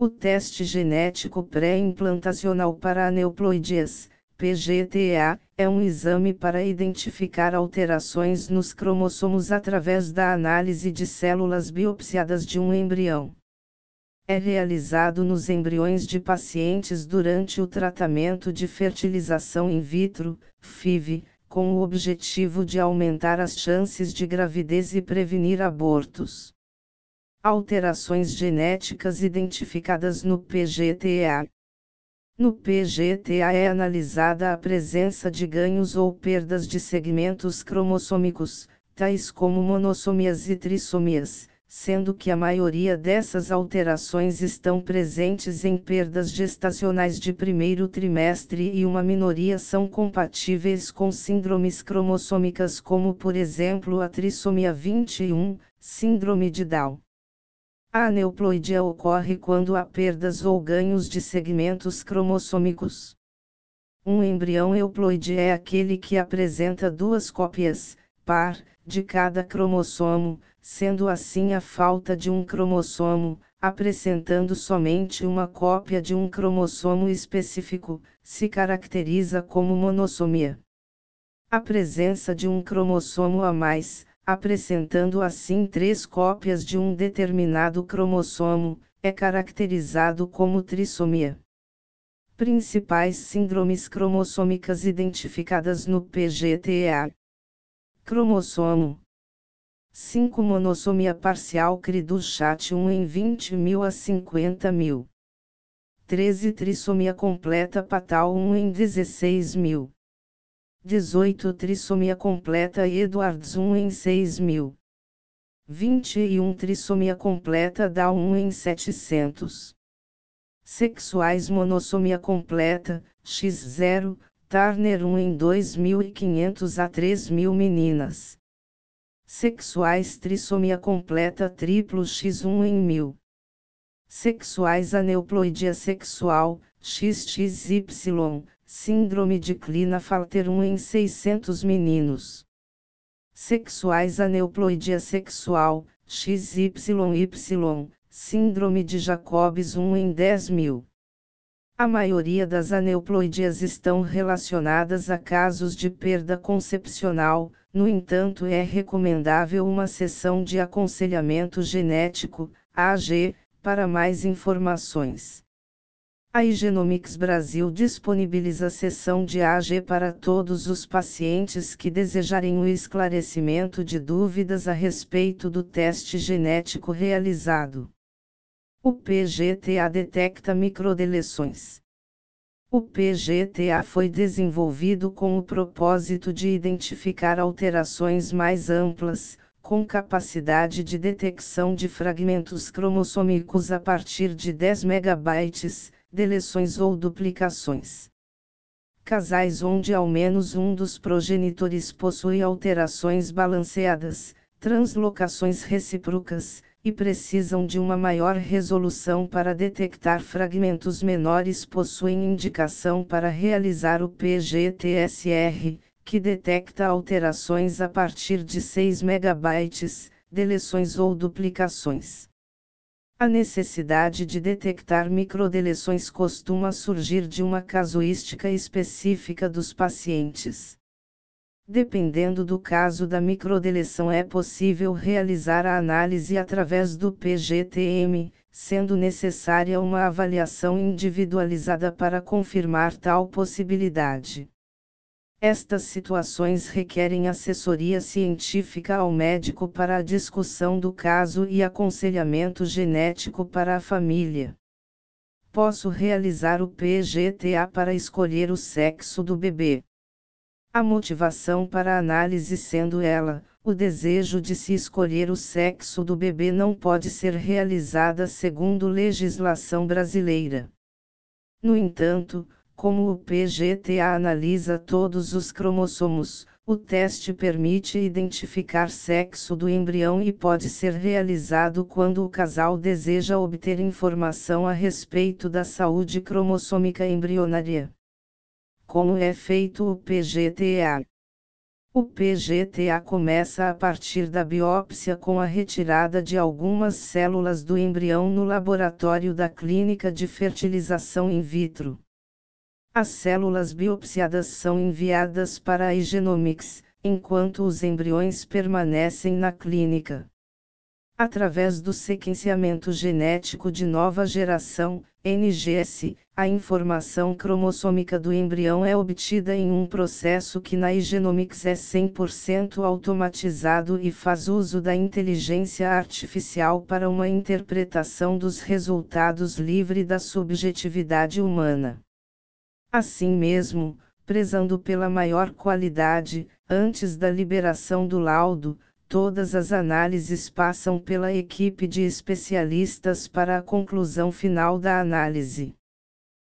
O teste genético pré-implantacional para aneuploidias, PGTA, é um exame para identificar alterações nos cromossomos através da análise de células biopsiadas de um embrião. É realizado nos embriões de pacientes durante o tratamento de fertilização in vitro, FIV, com o objetivo de aumentar as chances de gravidez e prevenir abortos. Alterações genéticas identificadas no PGTA. No PGTA é analisada a presença de ganhos ou perdas de segmentos cromossômicos, tais como monossomias e trissomias, sendo que a maioria dessas alterações estão presentes em perdas gestacionais de primeiro trimestre e uma minoria são compatíveis com síndromes cromossômicas como por exemplo a trissomia 21, síndrome de Down. A aneuploidia ocorre quando há perdas ou ganhos de segmentos cromossômicos. Um embrião euploide é aquele que apresenta duas cópias, par, de cada cromossomo, sendo assim a falta de um cromossomo, apresentando somente uma cópia de um cromossomo específico, se caracteriza como monossomia. A presença de um cromossomo a mais, apresentando assim três cópias de um determinado cromossomo, é caracterizado como trissomia. Principais síndromes cromossômicas identificadas no PGTA. Cromossomo 5 Monossomia parcial CRI do chat 1 em 20 mil a 50 mil. 13 Trissomia completa patal 1 em 16 mil. 18 Trissomia completa Edwards 1 em 6 mil. 21 Trissomia completa Down 1 em 700. Sexuais monossomia completa, X0, Turner 1 em 2.500 a 3.000 meninas. Sexuais trissomia completa triplo X1 em 1000. Sexuais aneuploidia sexual, XXY, Síndrome de Klinefelter 1 em 600 meninos. Sexuais aneuploidia sexual, XYY, Síndrome de Jacobs 1 em 10 mil. A maioria das aneuploidias estão relacionadas a casos de perda concepcional, no entanto é recomendável uma sessão de aconselhamento genético, AG, para mais informações. A Igenomics Brasil disponibiliza sessão de AG para todos os pacientes que desejarem o esclarecimento de dúvidas a respeito do teste genético realizado. O PGTA detecta microdeleções. O PGTA foi desenvolvido com o propósito de identificar alterações mais amplas, com capacidade de detecção de fragmentos cromossômicos a partir de 10 megabytes, deleções ou duplicações. Casais onde ao menos um dos progenitores possui alterações balanceadas, translocações recíprocas, e precisam de uma maior resolução para detectar fragmentos menores possuem indicação para realizar o PGTSR, que detecta alterações a partir de 6 megabytes, deleções ou duplicações. A necessidade de detectar microdeleções costuma surgir de uma casuística específica dos pacientes. Dependendo do caso da microdeleção, é possível realizar a análise através do PGTM, sendo necessária uma avaliação individualizada para confirmar tal possibilidade. Estas situações requerem assessoria científica ao médico para a discussão do caso e aconselhamento genético para a família. Posso realizar o PGTA para escolher o sexo do bebê. A motivação para a análise sendo ela, o desejo de se escolher o sexo do bebê não pode ser realizada segundo legislação brasileira. No entanto, como o PGTA analisa todos os cromossomos, o teste permite identificar sexo do embrião e pode ser realizado quando o casal deseja obter informação a respeito da saúde cromossômica embrionária. Como é feito o PGTA? O PGTA começa a partir da biópsia com a retirada de algumas células do embrião no laboratório da clínica de fertilização in vitro. As células biopsiadas são enviadas para a Igenomics, enquanto os embriões permanecem na clínica. Através do sequenciamento genético de nova geração, NGS, a informação cromossômica do embrião é obtida em um processo que na Igenomics é 100% automatizado e faz uso da inteligência artificial para uma interpretação dos resultados livre da subjetividade humana. Assim mesmo, prezando pela maior qualidade, antes da liberação do laudo, todas as análises passam pela equipe de especialistas para a conclusão final da análise.